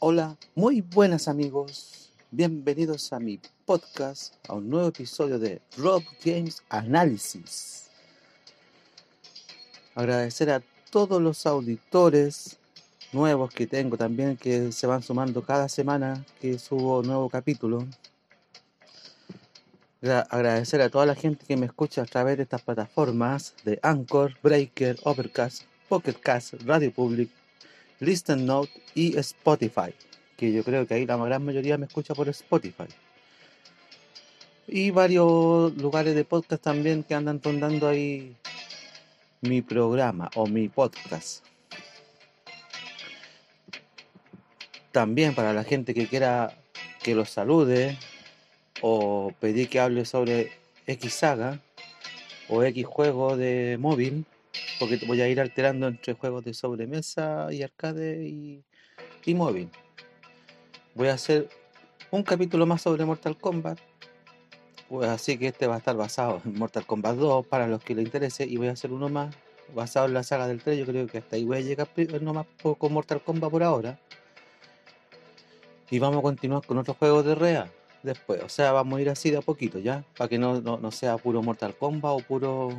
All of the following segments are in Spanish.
Hola, muy buenas amigos. Bienvenidos a mi podcast, a un nuevo episodio de Rob Games Analysis. Agradecer a todos los auditores nuevos que tengo también que se van sumando cada semana que subo nuevo capítulo. Agradecer a toda la gente que me escucha a través de estas plataformas de Anchor, Breaker, Overcast, Pocketcast, Radio Public, Listen Note y Spotify, que yo creo que ahí la gran mayoría me escucha por Spotify. Y varios lugares de podcast también que andan rondando ahí mi programa o mi podcast. También para la gente que quiera que los salude o pedir que hable sobre X saga o X juego de móvil porque voy a ir alterando entre juegos de sobremesa y arcade y, móvil. Voy a hacer un capítulo más sobre Mortal Kombat, pues así que este va a estar basado en Mortal Kombat 2 para los que les interese y voy a hacer uno más basado en la saga del 3, yo creo que hasta ahí voy a llegar nomás con Mortal Kombat por ahora. Y vamos a continuar con otros juegos de REA después, o sea, vamos a ir así de a poquito ya, para que no, no sea puro Mortal Kombat o puro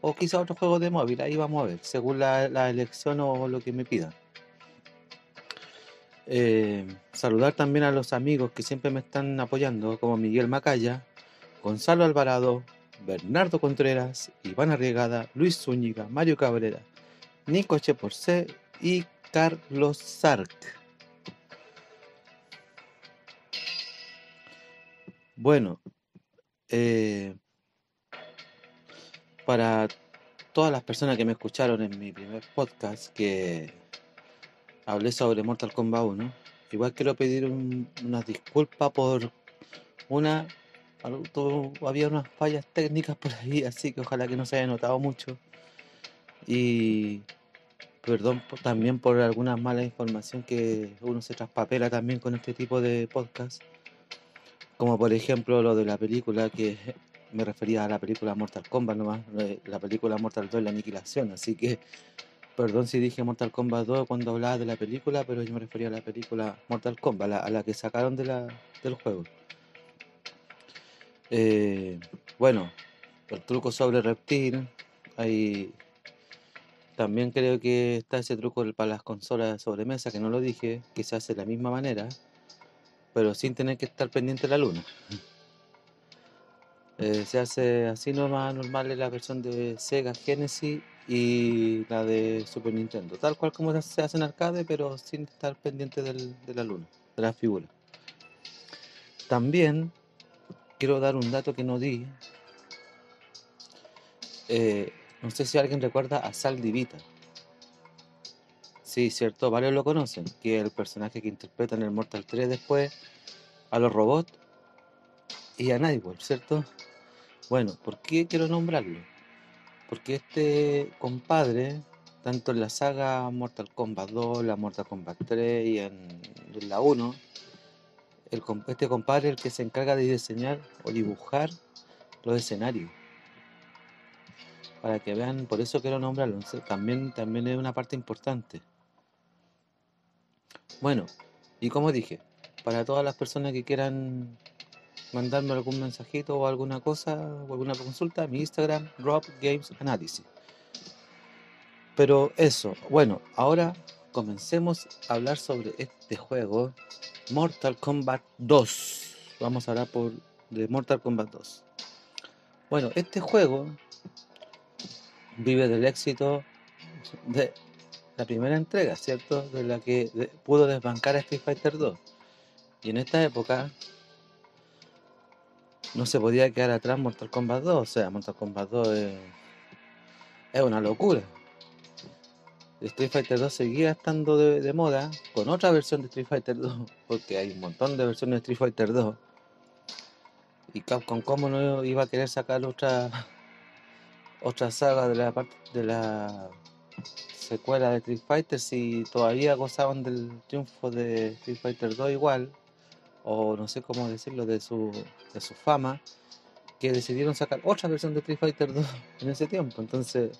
o quizá otro juego de móvil, ahí vamos a ver, según la, elección o lo que me pidan. Eh, saludar también a los amigos que siempre me están apoyando, como Miguel Macaya, Gonzalo Alvarado, Bernardo Contreras, Iván Arriegada, Luis Zúñiga, Mario Cabrera, Nico Cheporce y Carlos Sark. Bueno, eh, para todas las personas que me escucharon en mi primer podcast que hablé sobre Mortal Kombat 1, igual quiero pedir una disculpa por una había unas fallas técnicas por ahí, así que ojalá que no se haya notado mucho. Y perdón también por alguna mala información que uno se traspapela también con este tipo de podcast. Como por ejemplo lo de la película que me refería a la película Mortal Kombat nomás, la película Mortal 2 la aniquilación, así que perdón si dije Mortal Kombat 2 cuando hablaba de la película, pero yo me refería a la película Mortal Kombat, a la que sacaron de la, del juego. Eh, bueno, el truco sobre reptil, también creo que está ese truco para las consolas de sobremesa, que no lo dije, que se hace de la misma manera, pero sin tener que estar pendiente de la luna. Eh, se hace así nomás normal la versión de Sega Genesis y la de Super Nintendo. Tal cual como se hace en arcade, pero sin estar pendiente de la luna, de la figura. También quiero dar un dato que no di. Eh, no sé si alguien recuerda a Sal Divita. Sí, cierto, varios lo conocen, que es el personaje que interpreta en el Mortal 3 después a los robots y a Nightwolf, ¿cierto? Bueno, ¿por qué quiero nombrarlo? Porque este compadre, tanto en la saga Mortal Kombat 2, la Mortal Kombat 3 y en, la 1, este compadre es el que se encarga de diseñar o dibujar los escenarios. Para que vean, por eso quiero nombrarlo. También, también es una parte importante. Bueno, y como dije, para todas las personas que quieran mandarme algún mensajito o alguna cosa o alguna consulta, mi Instagram, Rob Games Analysis. Pero eso, bueno, ahora comencemos a hablar sobre este juego, Mortal Kombat 2. Vamos a hablar por, de Mortal Kombat 2. Bueno, este juego vive del éxito de la primera entrega, ¿cierto? De la que pudo desbancar a Street Fighter 2. Y en esta época no se podía quedar atrás Mortal Kombat 2. O sea, Mortal Kombat 2 es, una locura. Street Fighter 2 seguía estando de, moda con otra versión de Street Fighter 2, porque hay un montón de versiones de Street Fighter 2. Y Capcom, ¿cómo no iba a querer sacar otra otra saga de la parte de la secuela de Street Fighter si todavía gozaban del triunfo de Street Fighter 2 igual? O no sé cómo decirlo, de su, de su fama, que decidieron sacar otra versión de Street Fighter 2 en ese tiempo. Entonces,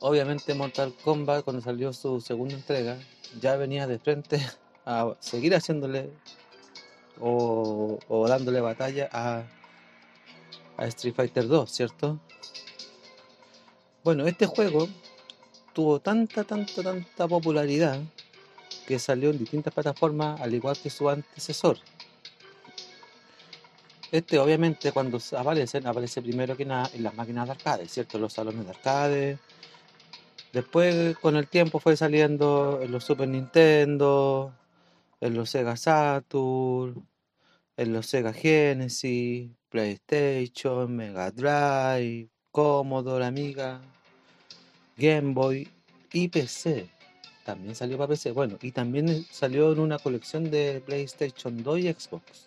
obviamente Mortal Kombat, cuando salió su segunda entrega, ya venía de frente a seguir haciéndole o, o dándole batalla a, a Street Fighter 2, ¿cierto? Bueno, este juego tuvo tanta, tanta, tanta popularidad que salió en distintas plataformas al igual que su antecesor. Este obviamente cuando aparece, aparece primero que nada en las máquinas de arcade, ¿cierto? Los salones de arcade. Después con el tiempo fue saliendo en los Super Nintendo, en los Sega Saturn, en los Sega Genesis, PlayStation, Mega Drive, Commodore, Amiga, Game Boy y PC. También salió para PC. Bueno, y también salió en una colección de PlayStation 2 y Xbox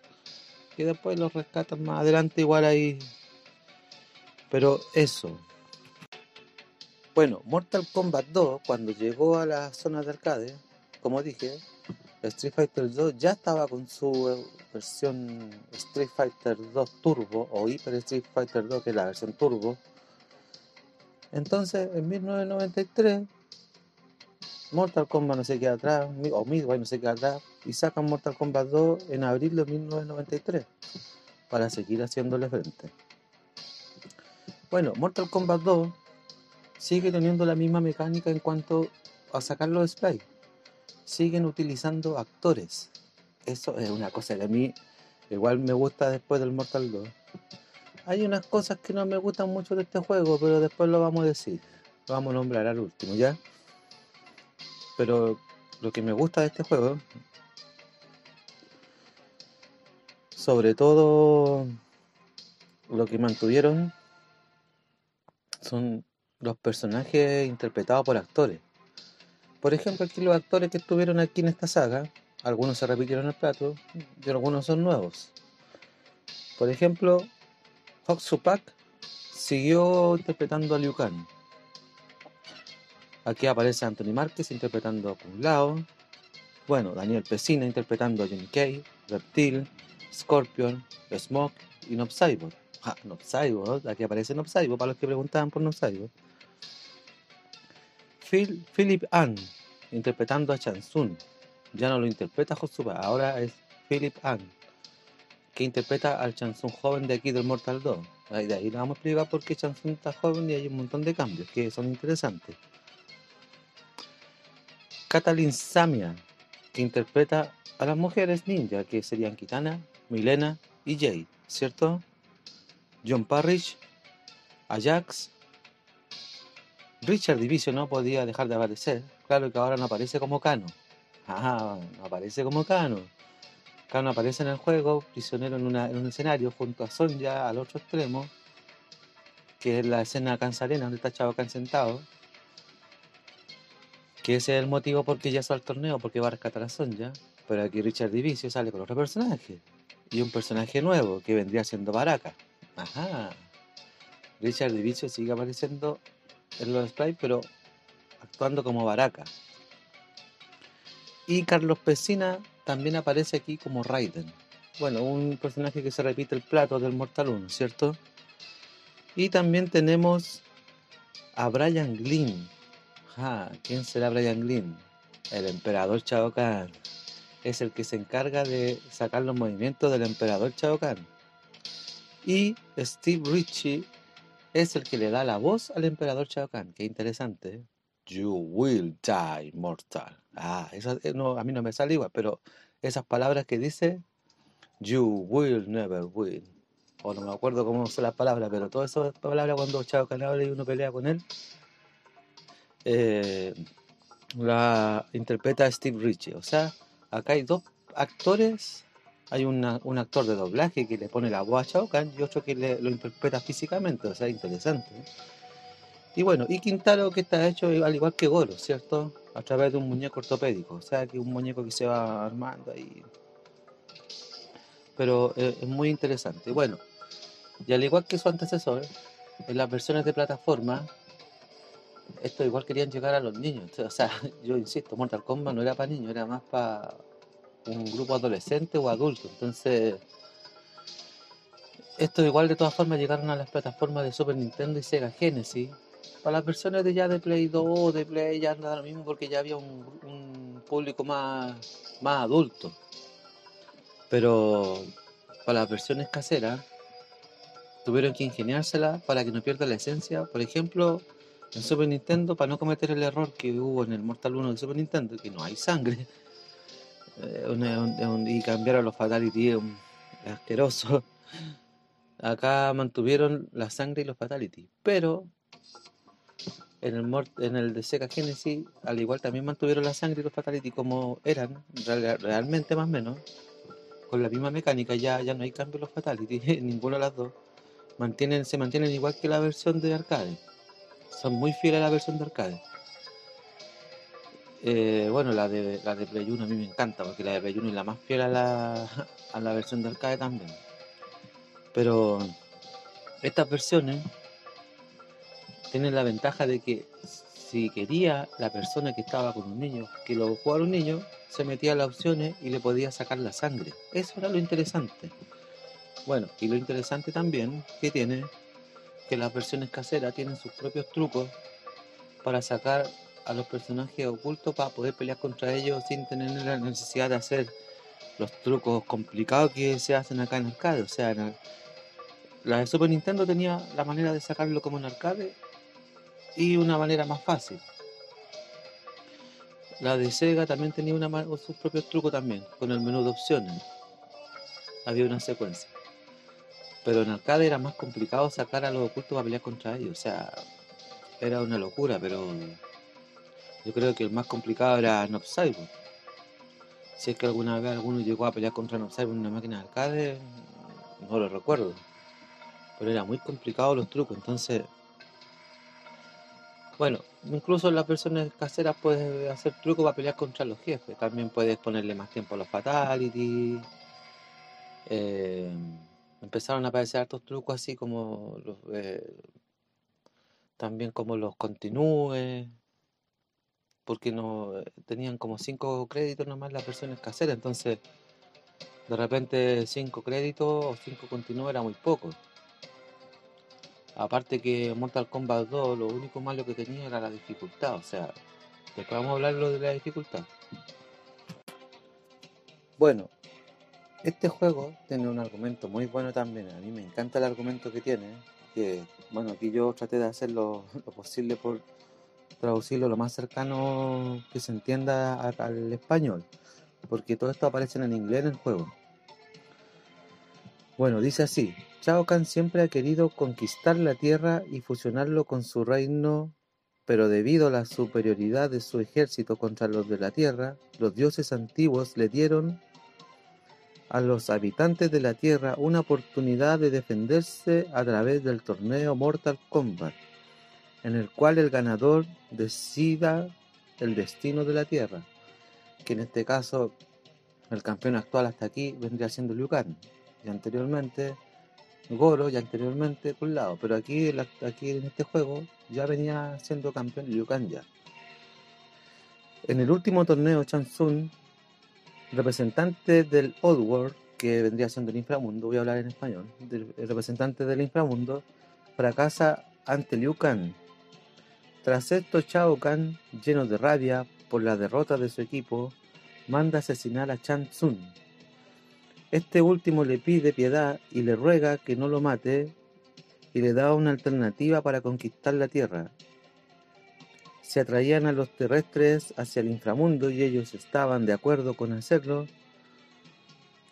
que después los rescatan más adelante igual ahí. Pero eso. Bueno, Mortal Kombat 2, cuando llegó a la zona de arcade, como dije, Street Fighter 2 ya estaba con su versión Street Fighter 2 Turbo o Hyper Street Fighter 2, que es la versión Turbo. Entonces, en 1993, Mortal Kombat no se queda atrás, o Midway no se queda atrás, y sacan Mortal Kombat 2 en abril de 1993 para seguir haciéndole frente. Bueno, Mortal Kombat 2 sigue teniendo la misma mecánica en cuanto a sacar los sprites. Siguen utilizando actores. Eso es una cosa que a mí igual me gusta después del Mortal 2. Hay unas cosas que no me gustan mucho de este juego, pero después lo vamos a decir. Lo vamos a nombrar al último, ¿ya? Pero lo que me gusta de este juego sobre todo lo que mantuvieron son los personajes interpretados por actores. Por ejemplo, aquí los actores que estuvieron aquí en esta saga, algunos se repitieron el plato y algunos son nuevos. Por ejemplo, Supak siguió interpretando a Liu Kang. Aquí aparece Anthony Márquez interpretando a Kung Lao. Bueno, Daniel Pesina interpretando a Johnny Kay, Reptil, Scorpion, Smoke y Nopsaibo. Ah, Nopsaibo, aquí aparece Nopsaibo para los que preguntaban por Nopsaibo. Phil, Philip Ann, interpretando a Chansun. Ya no lo interpreta Josuba, ahora es Philip Ann, que interpreta al Chansun joven de aquí del Mortal 2. Ahí, de ahí vamos a explicar por qué Chansun está joven y hay un montón de cambios que son interesantes. Katalin Samia, que interpreta a las mujeres ninja, que serían Kitana, Milena y Jade, ¿cierto? John Parrish, Ajax, Richard Division no podía dejar de aparecer. Claro que ahora no aparece como Kano. Ah, no aparece como Kano. Kano aparece en el juego, prisionero en, un escenario junto a Sonja al otro extremo, que es la escena cansarena donde está Chavo sentado. Que ese es el motivo por qué ya sale al torneo, porque va a rescatar a Sonja. Pero aquí Richard Division sale con otro personaje y un personaje nuevo que vendría siendo Baraka. Ajá. Richard Divicio sigue apareciendo en los sprites, pero actuando como Baraka. Y Carlos Pesina también aparece aquí como Raiden. Bueno, un personaje que se repite el plato del Mortal 1, ¿cierto? Y también tenemos a Brian Glynn. ¿Quién será Brian Glynn? El emperador Chao Kahn es el que se encarga de sacar los movimientos del emperador Chao Kahn. Y Steve Ritchie es el que le da la voz al emperador Chao Kahn. Qué interesante. ¿eh? You will die mortal. Ah, eso, eh, no, a mí no me sale igual, pero esas palabras que dice, you will never win. O no me acuerdo cómo son las palabras, pero todas esas palabras cuando Chao Kahn habla y uno pelea con él, eh, la interpreta Steve Ritchie. O sea, acá hay dos actores, hay un actor de doblaje que le pone la voz a Shao y otro que lo interpreta físicamente, o sea, interesante. Y bueno, y Quintaro que está hecho al igual que Goro, ¿cierto? A través de un muñeco ortopédico, o sea, que un muñeco que se va armando ahí. Pero eh, es muy interesante. Bueno, y al igual que su antecesor, en las versiones de plataforma, esto igual querían llegar a los niños. O sea, yo insisto, Mortal Kombat no era para niños, era más para un grupo adolescente o adulto. Entonces, esto igual de todas formas llegaron a las plataformas de Super Nintendo y Sega Genesis. Para las versiones de ya de Play 2, de Play ya nada lo mismo porque ya había un, público más, más adulto. Pero para las versiones caseras tuvieron que ingeniársela para que no pierda la esencia. Por ejemplo, en Super Nintendo, para no cometer el error que hubo en el Mortal 1 de Super Nintendo, que no hay sangre, eh, y cambiaron los Fatality, es asqueroso. Acá mantuvieron la sangre y los Fatality, pero en el, en el de Sega Genesis, al igual también mantuvieron la sangre y los Fatality como eran, realmente más o menos, con la misma mecánica, ya, ya no hay cambio en los Fatality, ninguna de las dos. Mantienen, se mantienen igual que la versión de arcade. Son muy fieles a la versión de arcade. Eh, bueno, la de, la de Play 1 a mí me encanta, porque la de Play 1 es la más fiel a la, a la versión de arcade también. Pero estas versiones tienen la ventaja de que si quería la persona que estaba con un niño que lo jugara un niño, se metía a las opciones y le podía sacar la sangre. Eso era lo interesante. Bueno, y lo interesante también que tiene que las versiones caseras tienen sus propios trucos para sacar a los personajes ocultos para poder pelear contra ellos sin tener la necesidad de hacer los trucos complicados que se hacen acá en arcade. O sea, la de Super Nintendo tenía la manera de sacarlo como en arcade y una manera más fácil. La de Sega también tenía una, sus propios trucos también, con el menú de opciones. Había una secuencia. Pero en arcade era más complicado sacar a los ocultos para pelear contra ellos. O sea, era una locura, pero yo creo que el más complicado era Nob Si es que alguna vez alguno llegó a pelear contra Nob en una máquina de arcade, no lo recuerdo. Pero era muy complicado los trucos, entonces bueno, incluso las versiones caseras puedes hacer trucos para pelear contra los jefes. También puedes ponerle más tiempo a los fatalities. Eh, empezaron a aparecer estos trucos así como los, eh, también como los continúes. Porque no eh, tenían como 5 créditos nomás las versiones caseras. Entonces, de repente 5 créditos o 5 continúes era muy poco. Aparte que Mortal Kombat 2 lo único malo que tenía era la dificultad, o sea, después vamos a hablar de la dificultad. Bueno, este juego tiene un argumento muy bueno también, a mí me encanta el argumento que tiene, que bueno, aquí yo traté de hacer lo, posible por traducirlo lo más cercano que se entienda al español, porque todo esto aparece en inglés en el juego. Bueno, dice así, Shao Kahn siempre ha querido conquistar la Tierra y fusionarlo con su reino, pero debido a la superioridad de su ejército contra los de la Tierra, los dioses antiguos le dieron a los habitantes de la Tierra una oportunidad de defenderse a través del torneo Mortal Kombat, en el cual el ganador decida el destino de la Tierra, que en este caso el campeón actual hasta aquí vendría siendo Liu Kang, y anteriormente Goro y anteriormente por un pero aquí, aquí en este juego ya venía siendo campeón Liu Kang ya. En el último torneo Chansun, representante del Oddworld, que vendría siendo el inframundo, voy a hablar en español, el representante del inframundo, fracasa ante Liu Kang. Tras esto, Chao Kahn, lleno de rabia por la derrota de su equipo, manda asesinar a Chan Tsung este último le pide piedad y le ruega que no lo mate y le da una alternativa para conquistar la tierra. Se atraían a los terrestres hacia el inframundo y ellos estaban de acuerdo con hacerlo,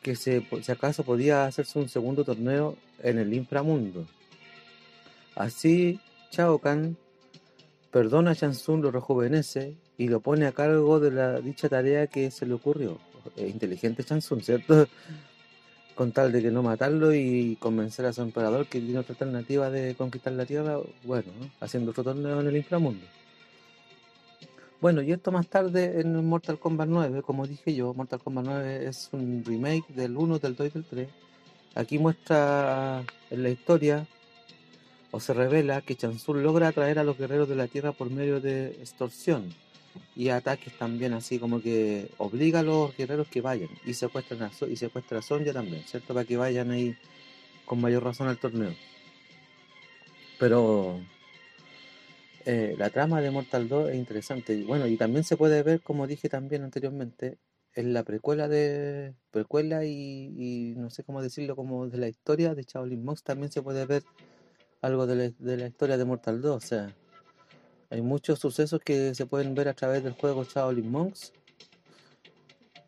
que si acaso podía hacerse un segundo torneo en el inframundo. Así, Chao Kahn perdona a Shansun, lo rejuvenece y lo pone a cargo de la dicha tarea que se le ocurrió. inteligente Shansun, ¿cierto? con tal de que no matarlo y convencer a su emperador que tiene otra alternativa de conquistar la tierra, bueno, haciendo otro torneo en el inframundo. Bueno, y esto más tarde en Mortal Kombat 9, como dije yo, Mortal Kombat 9 es un remake del 1, del 2 y del 3. Aquí muestra en la historia, o se revela, que Chansur logra atraer a los guerreros de la tierra por medio de extorsión y ataques también así como que obliga a los guerreros que vayan y secuestran a, y secuestra a Sonja también, ¿cierto? Para que vayan ahí con mayor razón al torneo. Pero eh, la trama de Mortal 2 es interesante. Y bueno, y también se puede ver, como dije también anteriormente, en la precuela de precuela y, no sé cómo decirlo, como de la historia de Shaolin Monks también se puede ver algo de la, historia de Mortal 2. O sea, hay muchos sucesos que se pueden ver a través del juego Shaolin Monks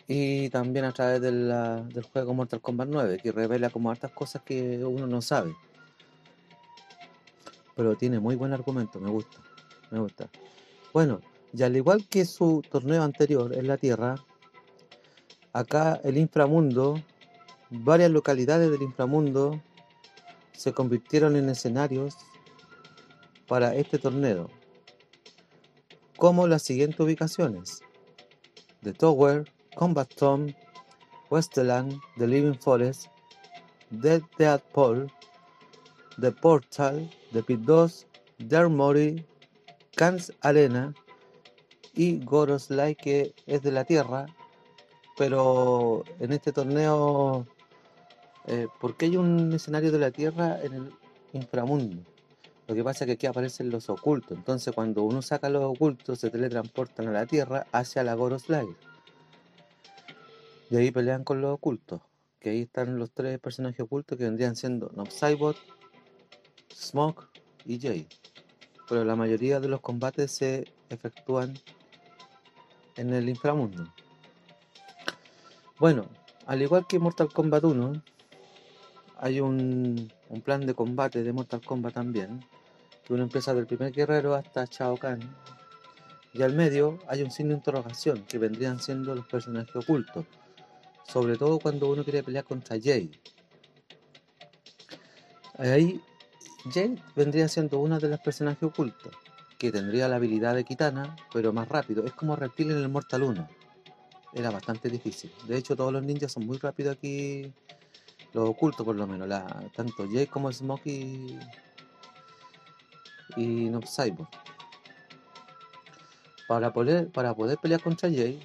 y también a través del juego Mortal Kombat 9, que revela como hartas cosas que uno no sabe. Pero tiene muy buen argumento, me gusta, me gusta. Bueno, y al igual que su torneo anterior en la Tierra, acá el inframundo, varias localidades del inframundo se convirtieron en escenarios para este torneo, como las siguientes ubicaciones: The Tower, Combat Tomb, Westland, The Living Forest, Dead Dead Paul, The Portal, The Pit 2, The Armory, Kans Arena y Goroslai, que es de la Tierra, pero en este torneo, eh, ¿por qué hay un escenario de la Tierra en el inframundo? Lo que pasa es que aquí aparecen los ocultos, entonces cuando uno saca los ocultos se teletransportan a la Tierra hacia la Goroslai. Y ahí pelean con los ocultos, que ahí están los tres personajes ocultos que vendrían siendo Nobsaibot, Smoke y Jade. Pero la mayoría de los combates se efectúan en el inframundo. Bueno, al igual que Mortal Kombat 1, hay un, plan de combate de Mortal Kombat también, que uno empieza del primer guerrero hasta Shao Kahn. Y al medio hay un signo de interrogación, que vendrían siendo los personajes ocultos. Sobre todo cuando uno quiere pelear contra Jade. Ahí Jade vendría siendo una de las personajes ocultos, que tendría la habilidad de Kitana, pero más rápido. Es como Reptil en el Mortal 1. Era bastante difícil. De hecho, todos los ninjas son muy rápidos aquí, los ocultos por lo menos. Tanto Jade como Smoke y, y Nobsaibot. Para poder, para poder pelear contra Jade,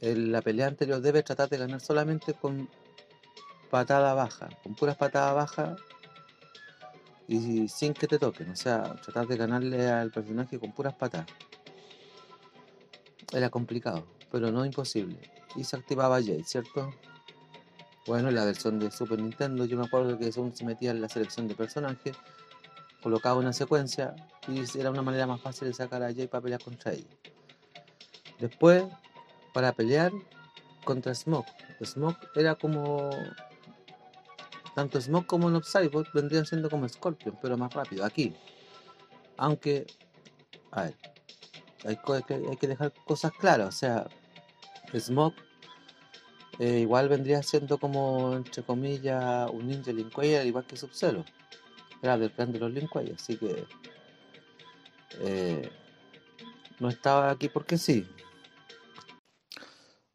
en la pelea anterior debe tratar de ganar solamente con patada baja, con puras patadas bajas y sin que te toquen, o sea, tratar de ganarle al personaje con puras patas. Era complicado, pero no imposible. Y se activaba Jade, ¿cierto? Bueno, en la versión de Super Nintendo, yo me acuerdo que según se metía en la selección de personajes, colocaba una secuencia y era una manera más fácil de sacar a Jade para pelear contra ella. Después, para pelear contra Smoke, Smoke era como tanto Smoke como Nobsaibot vendrían siendo como Scorpion, pero más rápido, aquí. Aunque, a ver, hay, que, dejar cosas claras, o sea, Smoke eh, igual vendría siendo como, entre comillas, un ninja Linkway, al igual que Sub-Zero. Era del clan de los Linkway, así que eh, no estaba aquí porque sí.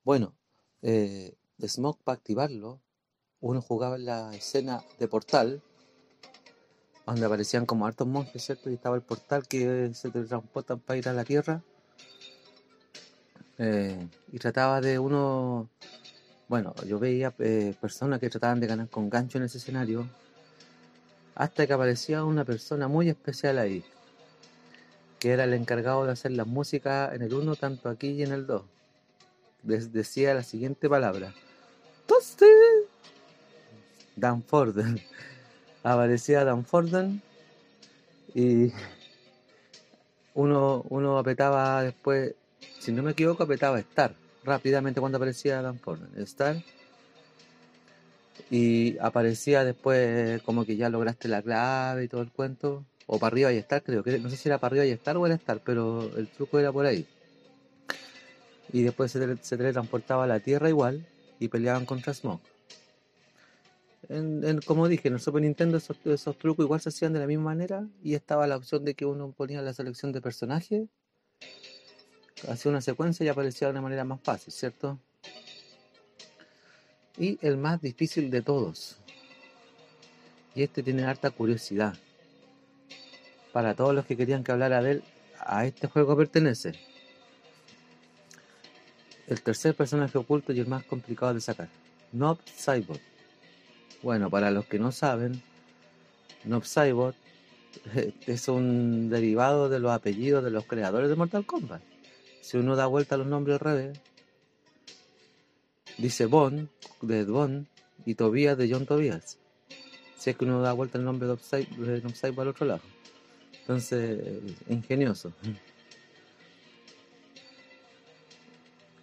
Bueno, eh, Smoke para activarlo uno jugaba en la escena de portal, donde aparecían como hartos monjes, ¿cierto? Y estaba el portal que se transportan para ir a la tierra. eh, y trataba de uno, bueno, yo veía eh, personas que trataban de ganar con gancho en ese escenario, hasta que aparecía una persona muy especial ahí, que era el encargado de hacer la música en el 1, tanto aquí y en el 2. Les decía la siguiente palabra. ¡Toste! Dan Forden. Aparecía Dan Forden y uno, uno apretaba después, si no me equivoco, apretaba Star rápidamente cuando aparecía Dan Forden. Star. Y aparecía después como que ya lograste la clave y todo el cuento. O para arriba y Star, creo que no sé si era para arriba y Star o era Star, pero el truco era por ahí. Y después se teletransportaba a la Tierra igual y peleaban contra Smoke. Como dije, en el Super Nintendo esos, esos trucos igual se hacían de la misma manera y estaba la opción de que uno ponía la selección de personaje, hacía una secuencia y aparecía de una manera más fácil, ¿cierto? Y el más difícil de todos. Y este tiene harta curiosidad. Para todos los que querían que hablara de él, a este juego pertenece. El tercer personaje oculto y el más complicado de sacar. Nob Saibot. Bueno, para los que no saben, Nob Saibot es un derivado de los apellidos de los creadores de Mortal Kombat. Si uno da vuelta a los nombres al revés, dice Bond de Bond y Tobias de John Tobias. Si es que uno da vuelta el nombre de para el otro lado. Entonces, ingenioso.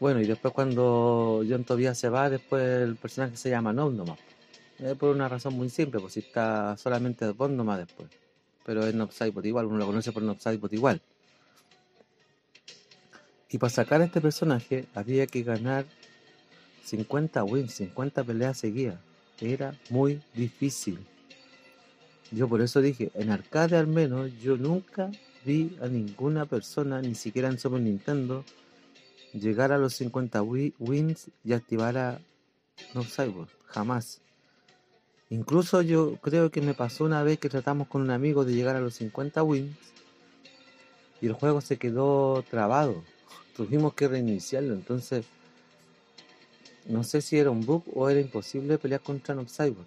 Bueno, y después cuando John Tobias se va, después el personaje se llama No nomás. Es por una razón muy simple, pues si está solamente Bond nomás después. Pero es Nopsidebot igual, uno lo conoce por Nopsidebot igual. Y para sacar a este personaje había que ganar 50 wins, 50 peleas seguidas. Era muy difícil. Yo por eso dije, en arcade al menos, yo nunca vi a ninguna persona, ni siquiera en Super Nintendo, llegar a los 50 wins y activar a No Cyborg. Jamás. Incluso yo creo que me pasó una vez que tratamos con un amigo de llegar a los 50 wins y el juego se quedó trabado. Tuvimos que reiniciarlo. Entonces, no sé si era un bug o era imposible pelear contra No Cyborg.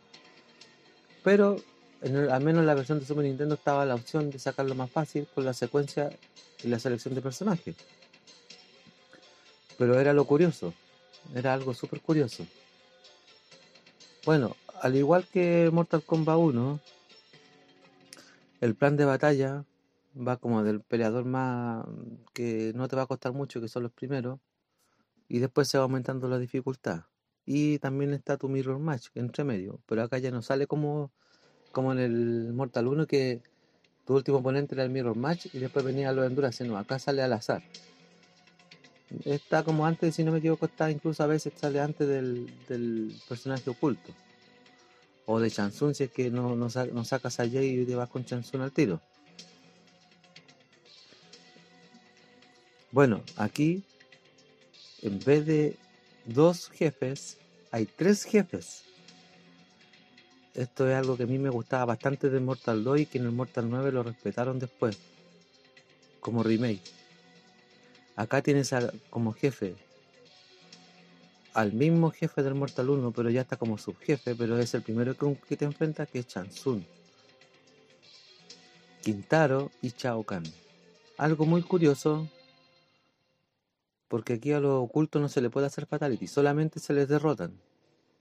Pero al menos en la versión de Super Nintendo estaba la opción de sacarlo más fácil con la secuencia y la selección de personajes. Pero era lo curioso, era algo súper curioso. Bueno, al igual que Mortal Kombat 1, el plan de batalla va como del peleador más que no te va a costar mucho, que son los primeros, y después se va aumentando la dificultad. Y también está tu Mirror Match entre medio, pero acá ya no sale como, como en el Mortal 1 que tu último oponente era el Mirror Match y después venía los Endurance, no, acá sale al azar. Está como antes, si no me equivoco, está incluso a veces sale antes del, personaje oculto. O de Chansun, si es que no, no, sacas a Jay y te vas con Chansun al tiro. Bueno, aquí, en vez de dos jefes, hay tres jefes. Esto es algo que a mí me gustaba bastante de Mortal 2 y que en el Mortal 9 lo respetaron después, como remake. Acá tienes como jefe al mismo jefe del Mortal 1, pero ya está como subjefe, pero es el primero que, te enfrenta que es Chansun, Quintaro y Chao Kahn. Algo muy curioso, porque aquí a lo oculto no se le puede hacer fatality, solamente se les derrotan.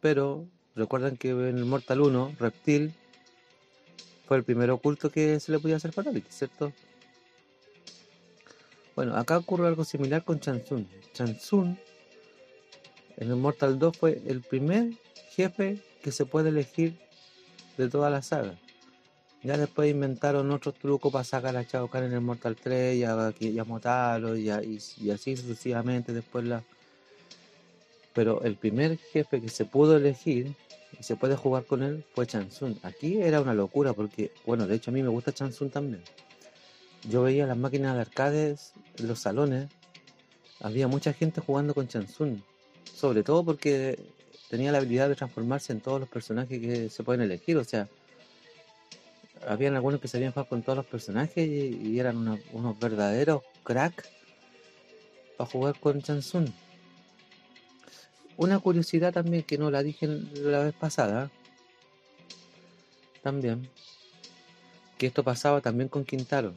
Pero recuerdan que en el Mortal 1, Reptil fue el primer oculto que se le podía hacer fatality, ¿cierto? Bueno, acá ocurre algo similar con Chansun. Chansun en el Mortal 2 fue el primer jefe que se puede elegir de toda la saga. Ya después inventaron otros trucos para sacar a Shao Kahn en el Mortal 3 y a, y Motaro y, así sucesivamente después la... Pero el primer jefe que se pudo elegir y se puede jugar con él fue Chansun. Aquí era una locura porque, bueno, de hecho a mí me gusta Chansun también yo veía las máquinas de arcades los salones, había mucha gente jugando con Chansun, sobre todo porque tenía la habilidad de transformarse en todos los personajes que se pueden elegir, o sea, habían algunos que sabían jugar con todos los personajes y, eran unos verdaderos crack para jugar con Chansun. Una curiosidad también que no la dije la vez pasada, también, que esto pasaba también con Quintaro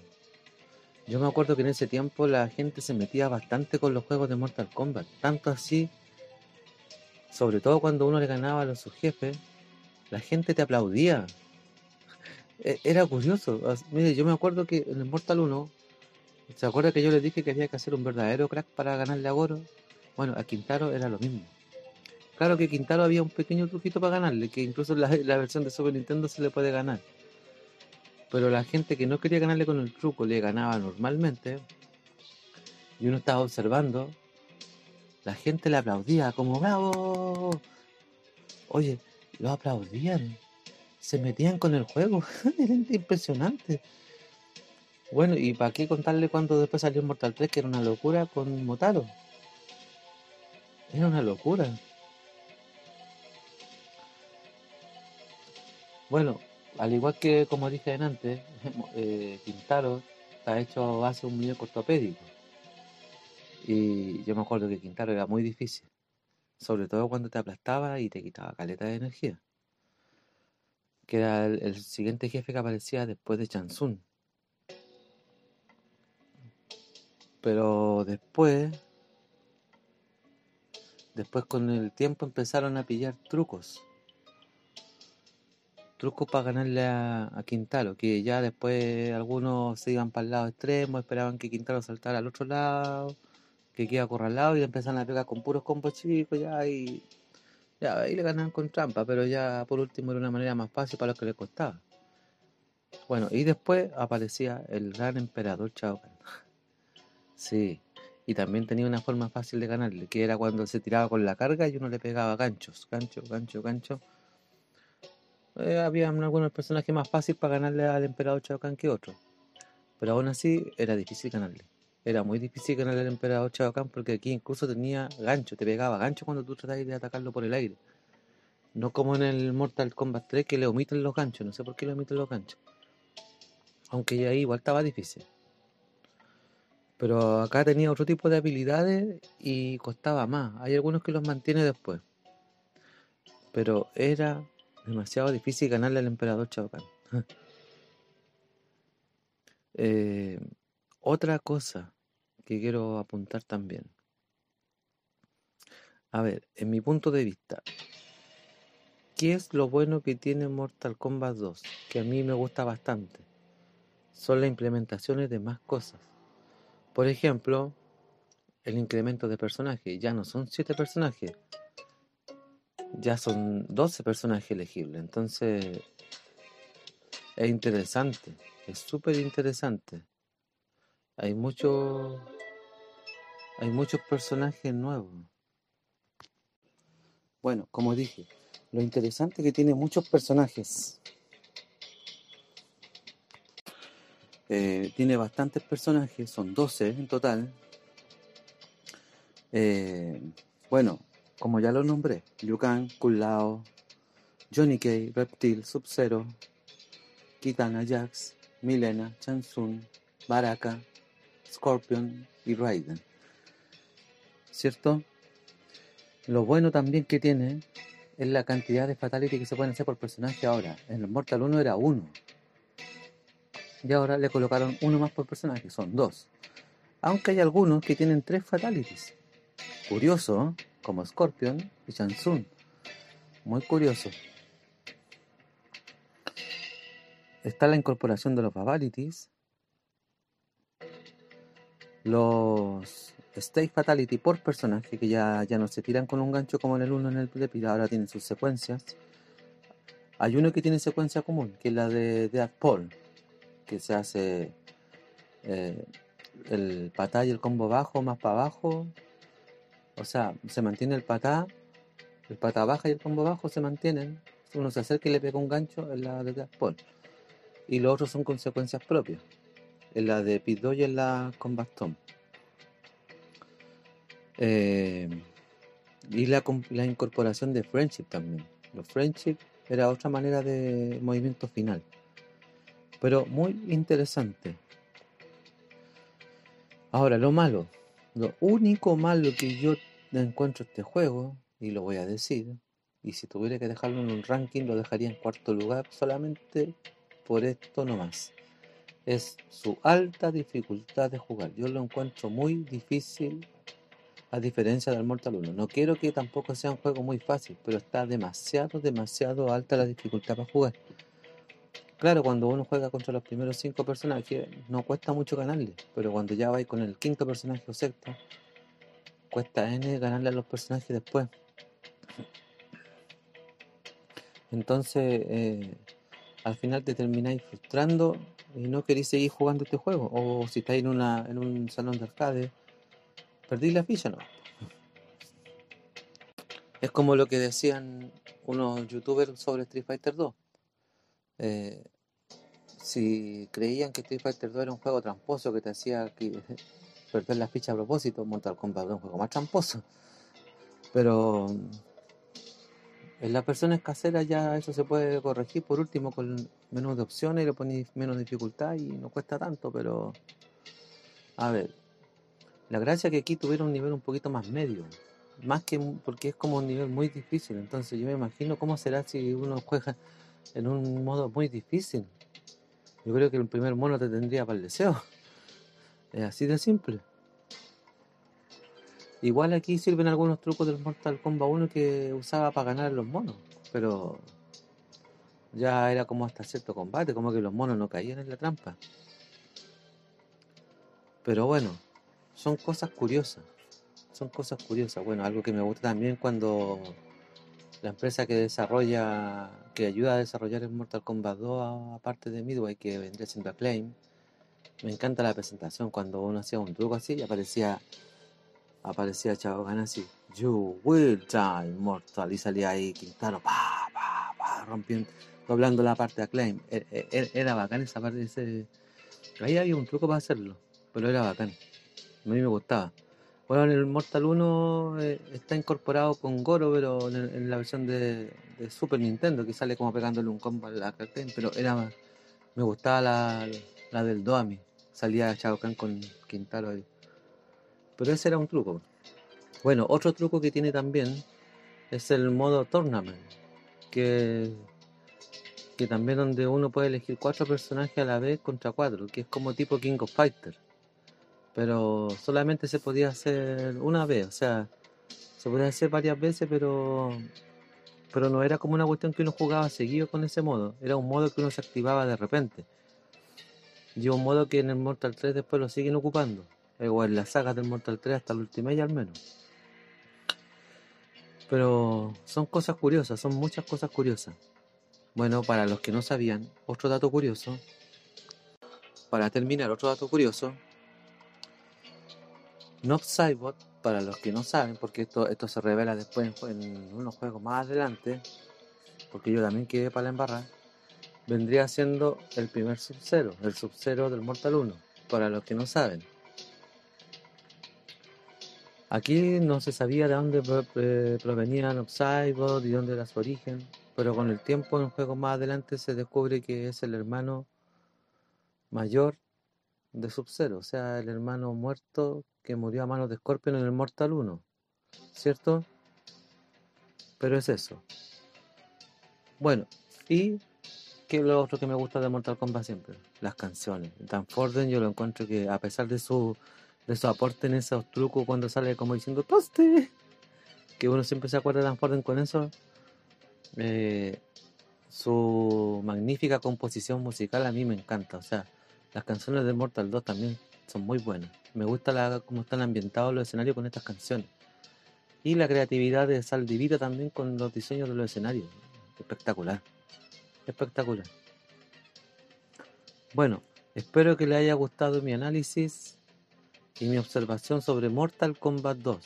yo me acuerdo que en ese tiempo la gente se metía bastante con los juegos de Mortal Kombat, tanto así, sobre todo cuando uno le ganaba a los subjefes, la gente te aplaudía. E, era curioso. Mire, yo me acuerdo que en el Mortal 1, ¿se acuerda que yo les dije que había que hacer un verdadero crack para ganarle a Goro? Bueno, a Quintaro era lo mismo. Claro que Quintaro había un pequeño truquito para ganarle, que incluso la, la versión de Super Nintendo se le puede ganar pero la gente que no quería ganarle con el truco le ganaba normalmente, y uno estaba observando, la gente le aplaudía como bravo. Oye, lo aplaudían, se metían con el juego, impresionante. Bueno, y para qué contarle cuando después salió Mortal 3, que era una locura con Motaro. Era una locura. Bueno, al igual que como dije antes, eh, Quintaro está hecho a base un muñeco ortopédico. Y yo me acuerdo que Quintaro era muy difícil, sobre todo cuando te aplastaba y te quitaba caleta de energía. que era el, siguiente jefe que aparecía después de Chansun. Pero después, después con el tiempo empezaron a pillar trucos. Trucos para ganarle a, a Quintalo, que ya después algunos se iban para el lado extremo, esperaban que Quintalo saltara al otro lado, que queda acorralado y empezaron a pegar con puros combos chicos ya y ya ahí le ganaban con trampa, pero ya por último era una manera más fácil para los que le costaba. Bueno, y después aparecía el gran emperador Chao Kahn. Sí, y también tenía una forma fácil de ganarle, que era cuando se tiraba con la carga y uno le pegaba ganchos, gancho, gancho, gancho. Eh, había algunos personajes más fáciles para ganarle al emperador Chao Kahn que otros, pero aún así era difícil ganarle. Era muy difícil ganarle al emperador Chao Kahn porque aquí incluso tenía gancho, te pegaba gancho cuando tú tratabas de atacarlo por el aire. No como en el Mortal Kombat 3 que le omiten los ganchos, no sé por qué le omiten los ganchos. Aunque ya ahí igual estaba difícil. Pero acá tenía otro tipo de habilidades y costaba más. Hay algunos que los mantiene después. Pero era demasiado difícil ganarle al emperador Chao Kahn. Eh, otra cosa que quiero apuntar también. A ver, en mi punto de vista, ¿qué es lo bueno que tiene Mortal Kombat 2? Que a mí me gusta bastante. Son las implementaciones de más cosas. Por ejemplo, el incremento de personajes. Ya no son 7 personajes. Ya son 12 personajes elegibles. Entonces, es interesante. Es súper interesante. Hay muchos hay muchos personajes nuevos. Bueno, como dije, lo interesante es que tiene muchos personajes. Eh, tiene bastantes personajes, son 12 en total. Eh, bueno, como ya lo nombré, Liu Kang, Kung Lao, Johnny Cage, Reptile, Sub-Zero, Kitana Jax, Milena, Chansun, Baraka, Scorpion y Raiden. ¿Cierto? Lo bueno también que tiene es la cantidad de fatality que se pueden hacer por personaje ahora. En el Mortal 1 era uno. Y ahora le colocaron uno más por personaje, son dos. Aunque hay algunos que tienen tres fatalities. Curioso, ¿eh? como Scorpion y Chansun. Muy curioso. Está la incorporación de los fatalities. Los State Fatality por personaje, que ya, ya no se tiran con un gancho como en el 1 en el Depil, ahora tienen sus secuencias. Hay uno que tiene secuencia común, que es la de Deadpool, que se hace eh, el patá y el combo bajo más para abajo. O sea, se mantiene el patá, el patá baja y el combo bajo se mantienen. Uno se acerca y le pega un gancho en la de Deadpool. Y los otros son consecuencias propias. En la de Pit 2 y en la con bastón. Eh, y la, la incorporación de Friendship también. Los Friendship era otra manera de movimiento final. Pero muy interesante. Ahora, lo malo. Lo único malo que yo encuentro este juego, y lo voy a decir, y si tuviera que dejarlo en un ranking, lo dejaría en cuarto lugar solamente por esto nomás. Es su alta dificultad de jugar. Yo lo encuentro muy difícil a diferencia del Mortal 1. No quiero que tampoco sea un juego muy fácil, pero está demasiado, demasiado alta la dificultad para jugar. Claro, cuando uno juega contra los primeros cinco personajes, no cuesta mucho ganarle, pero cuando ya vais con el quinto personaje o sexto, cuesta N ganarle a los personajes después. Entonces, eh, al final te termináis frustrando y no queréis seguir jugando este juego. O si estáis en, una, en un salón de arcade, perdí la ficha, ¿no? Es como lo que decían unos youtubers sobre Street Fighter 2. Eh, si creían que Street Fighter 2 era un juego tramposo que te hacía perder la ficha a propósito, Mortal Kombat es un juego más tramposo. Pero en las versiones caseras ya eso se puede corregir por último con menú de opciones y le ponéis menos dificultad y no cuesta tanto, pero a ver, la gracia es que aquí tuviera un nivel un poquito más medio, más que porque es como un nivel muy difícil, entonces yo me imagino cómo será si uno juega en un modo muy difícil. Yo creo que el primer mono te tendría para el deseo. Es así de simple. Igual aquí sirven algunos trucos del Mortal Kombat 1 que usaba para ganar los monos, pero ya era como hasta cierto combate, como que los monos no caían en la trampa. Pero bueno, son cosas curiosas, son cosas curiosas. Bueno, algo que me gusta también cuando la empresa que desarrolla, que ayuda a desarrollar el Mortal Kombat 2, aparte de Midway, que vendría siendo Acclaim, me encanta la presentación cuando uno hacía un truco así y aparecía aparecía Chavo así, You will die mortal, y salía ahí Quintaro, pa, pa, pa, rompiendo, doblando la parte de Acclaim. Era, e, e, era bacán esa parte de ese. Ahí había un truco para hacerlo, pero era bacán. A mí me gustaba. Bueno, en el Mortal 1 eh, está incorporado con Goro, pero en, la versión de, Super Nintendo, que sale como pegándole un combo a la Acclaim, pero era me gustaba la, la del Doami. Salía Chao Kahn con Quintaro ahí. Pero ese era un truco. Bueno, otro truco que tiene también es el modo tournament, que, que también donde uno puede elegir cuatro personajes a la vez contra cuatro, que es como tipo King of Fighter. Pero solamente se podía hacer una vez, o sea, se podía hacer varias veces, pero pero no era como una cuestión que uno jugaba seguido con ese modo, era un modo que uno se activaba de repente. Y un modo que en el Mortal 3 después lo siguen ocupando o en las sagas del Mortal 3 hasta el y al menos. Pero son cosas curiosas, son muchas cosas curiosas. Bueno, para los que no sabían, otro dato curioso. Para terminar, otro dato curioso. Nob Cybot, para los que no saben, porque esto, esto se revela después en, unos juegos más adelante, porque yo también quedé para la embarrar, vendría siendo el primer Sub-Zero, el Sub-Zero del Mortal 1, para los que no saben. Aquí no se sabía de dónde provenían Obsidebot y dónde era su origen, pero con el tiempo en un juego más adelante se descubre que es el hermano mayor de Sub-Zero, o sea, el hermano muerto que murió a manos de Scorpion en el Mortal 1, ¿cierto? Pero es eso. Bueno, y que lo otro que me gusta de Mortal Kombat siempre, las canciones. Dan Forden yo lo encuentro que a pesar de su de su aporte en esos trucos cuando sale como diciendo toste que uno siempre se acuerda de Dan Forden con eso. Eh, su magnífica composición musical a mí me encanta o sea las canciones de Mortal 2 también son muy buenas. Me gusta la, cómo están ambientados los escenarios con estas canciones. Y la creatividad de Saldivita también con los diseños de los escenarios. Espectacular espectacular. Bueno espero que le haya gustado mi análisis y mi observación sobre Mortal Kombat 2.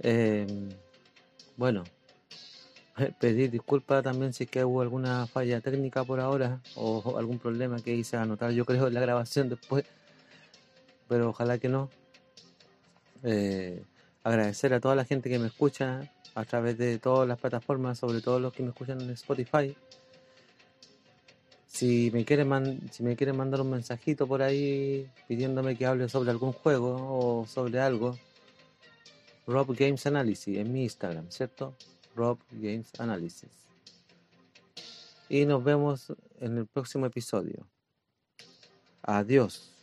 Em, bueno, pedir disculpas también si es que hubo alguna falla técnica por ahora o algún problema que hice anotar yo creo en la grabación después, pero ojalá que no. Eh, agradecer a toda la gente que me escucha a través de todas las plataformas, sobre todo los que me escuchan en Spotify. Si me quieren si me quieren mandar un mensajito por ahí pidiéndome que hable sobre algún juego o sobre algo, Rob Games Analysis en mi Instagram, ¿cierto? Rob Games Analysis. Y nos vemos en el próximo episodio. Adiós.